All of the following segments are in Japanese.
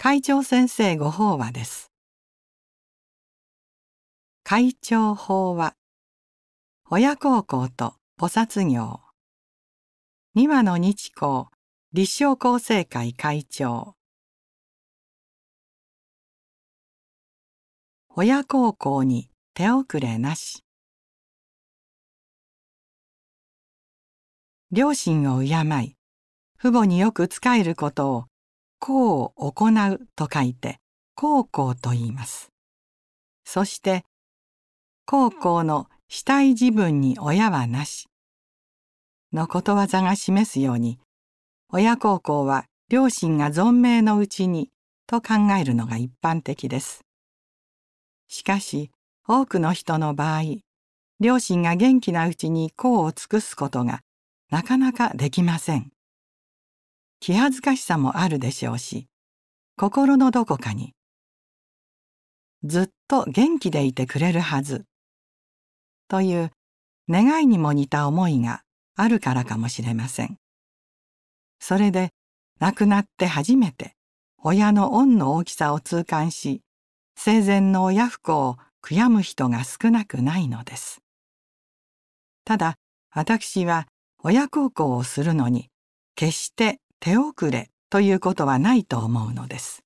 会長先生ご法話です。会長法話親孝行と菩薩業二羽の日光立正厚生会会長。親孝行に手遅れなし。両親を敬い父母によく仕えることを孝を行うと書いて孝行と言います。そして孝行の死体自分に親はなしのことわざが示すように親孝行は両親が存命のうちにと考えるのが一般的です。しかし多くの人の場合両親が元気なうちに功を尽くすことがなかなかできません。気恥ずかしさもあるでしょうし心のどこかにずっと元気でいてくれるはずという願いにも似た思いがあるからかもしれません。それで亡くなって初めて親の恩の大きさを痛感し生前の親不孝を悔やむ人が少なくないのです。ただ私は親孝行をするのに決して手遅れということはないと思うのです。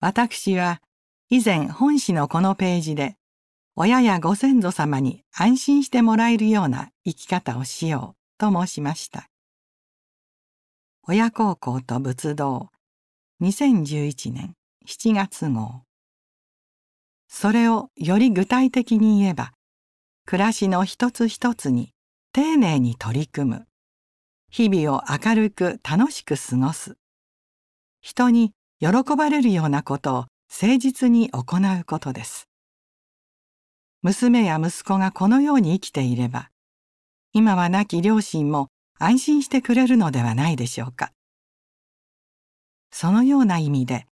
私は以前本誌のこのページで親やご先祖様に安心してもらえるような生き方をしようと申しました。親孝行と仏道2011年7月号それをより具体的に言えば暮らしの一つ一つに丁寧に取り組む日々を明るく楽しく過ごす。人に喜ばれるようなことを誠実に行うことです。娘や息子がこのように生きていれば今は亡き両親も安心してくれるのではないでしょうか。そのような意味で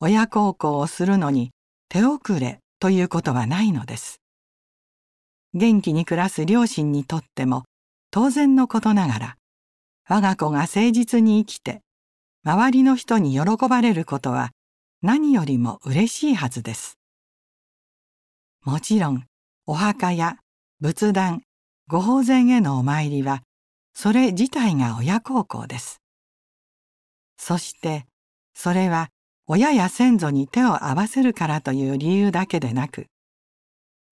親孝行をするのに手遅れということはないのです。元気に暮らす両親にとっても当然のことながら我が子が誠実に生きて周りの人に喜ばれることは何よりも嬉しいはずです。もちろんお墓や仏壇ご法前へのお参りはそれ自体が親孝行です。そしてそれは親や先祖に手を合わせるからという理由だけでなく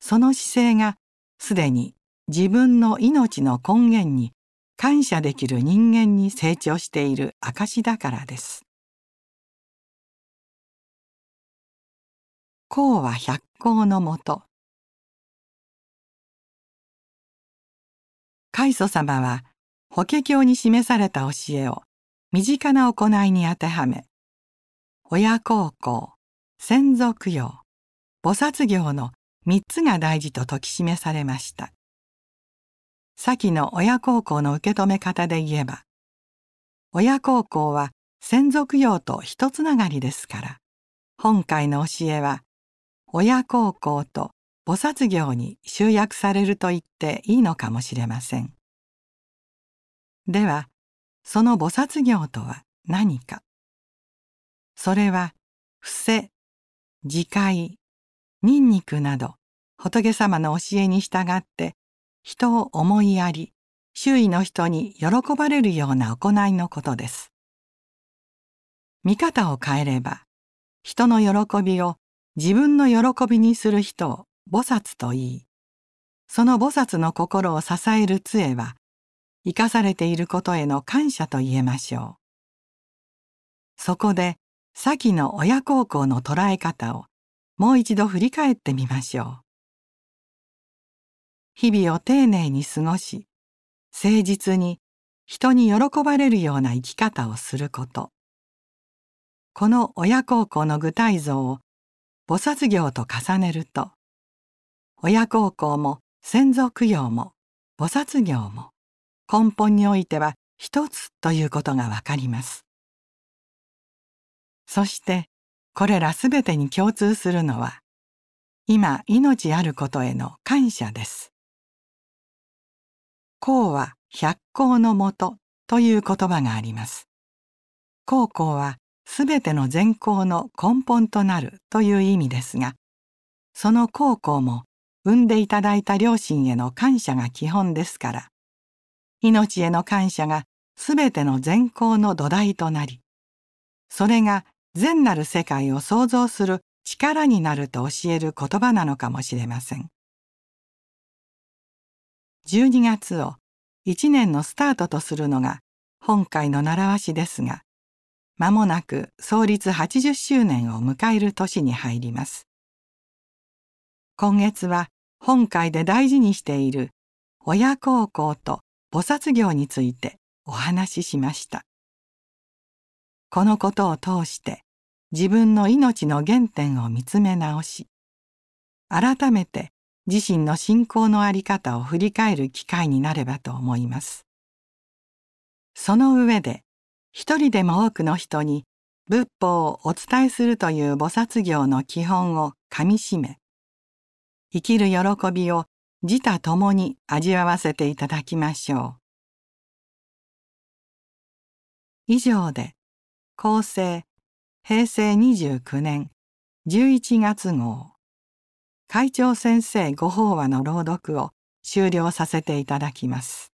その姿勢がすでに自分の命の根源に感謝できる人間に成長している証だからです。公は百行のもと開祖様は法華経に示された教えを身近な行いに当てはめ親孝行先祖供養菩薩行の三つが大事と説き示されました。先の親孝行の受け止め方で言えば親孝行は先祖供養と一つながりですから今回の教えは親孝行と菩薩行に集約されると言っていいのかもしれません。ではその菩薩行とは何かそれは伏せ自戒ニンニクなど仏様の教えに従って人を思いやり周囲の人に喜ばれるような行いのことです。見方を変えれば人の喜びを自分の喜びにする人を菩薩と言いその菩薩の心を支える杖は生かされていることへの感謝と言えましょう。そこで先の親孝行の捉え方をもう一度振り返ってみましょう。日々を丁寧に過ごし誠実に人に喜ばれるような生き方をすることこの親孝行の具体像を菩薩行と重ねると親孝行も先祖供養も菩薩行も根本においては一つということがわかります。そしてこれらすべてに共通するのは今命あることへの感謝です。公は百行のもとという言葉があります。高校はすべての善行の根本となるという意味ですがその孝行も産んでいただいた両親への感謝が基本ですから命への感謝がすべての善行の土台となりそれが善なる世界を創造する力になると教える言葉なのかもしれません。12月を一年のスタートとするのが本会の習わしですが間もなく創立80周年を迎える年に入ります。今月は本会で大事にしている親孝行と菩薩業についてお話ししました。このことを通して自分の命の原点を見つめ直し改めて自身の信仰の在り方を振り返る機会になればと思います。その上で一人でも多くの人に仏法をお伝えするという菩薩行の基本をかみしめ生きる喜びを自他ともに味わわせていただきましょう。以上で厚生平成29年11月号会長先生ご法話の朗読を終了させていただきます。